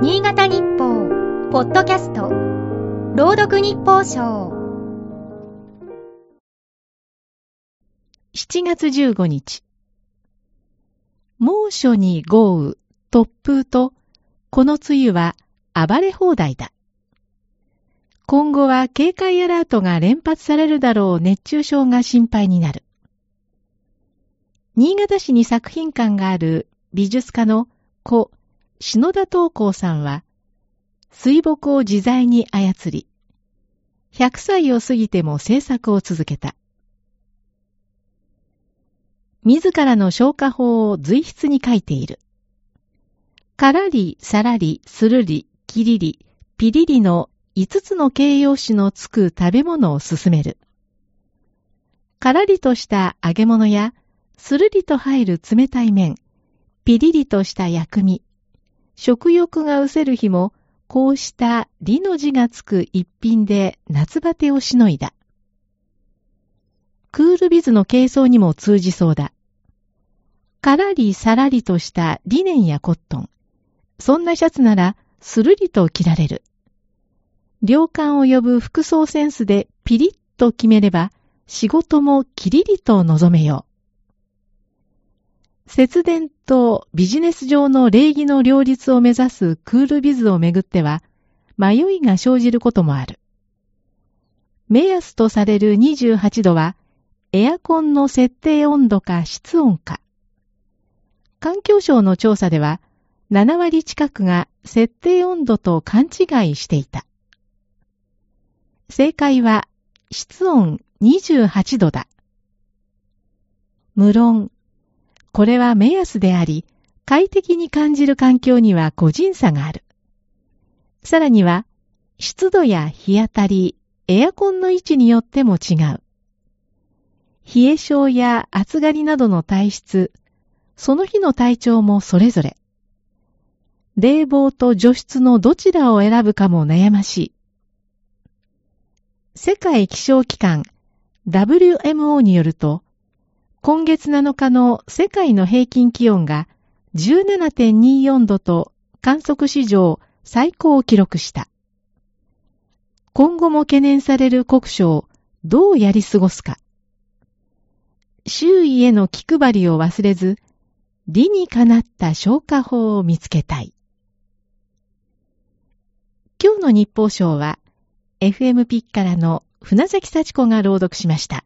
新潟日報、ポッドキャスト、朗読日報賞。7月15日。猛暑に豪雨、突風と、この梅雨は暴れ放題だ。今後は警戒アラートが連発されるだろう熱中症が心配になる。新潟市に作品館がある美術家の故篠田東光さんは、水墨を自在に操り、100歳を過ぎても制作を続けた。自らの消化法を随筆に書いている。からり、さらり、するり、きりり、ピリリの5つの形容詞のつく食べ物を進める。からりとした揚げ物や、するりと入る冷たい麺、ピリリとした薬味、食欲が失せる日も、こうした理の字がつく一品で夏バテをしのいだ。クールビズの軽装にも通じそうだ。からりさらりとしたリネンやコットン。そんなシャツならスルリと着られる。良感を呼ぶ服装センスでピリッと決めれば仕事もキリリと望めよう。節電とビジネス上の礼儀の両立を目指すクールビズをめぐっては、迷いが生じることもある。目安とされる28度は、エアコンの設定温度か室温か。環境省の調査では、7割近くが設定温度と勘違いしていた。正解は、室温28度だ。無論、これは目安であり、快適に感じる環境には個人差がある。さらには、湿度や日当たり、エアコンの位置によっても違う。冷え性や暑がりなどの体質、その日の体調もそれぞれ。冷房と除湿のどちらを選ぶかも悩ましい。世界気象機関 WMO によると、今月7日の世界の平均気温が17.24度と観測史上最高を記録した。今後も懸念される国書をどうやり過ごすか。周囲への気配りを忘れず、理にかなった消化法を見つけたい。今日の日報賞は、FM ピッカラの船崎幸子が朗読しました。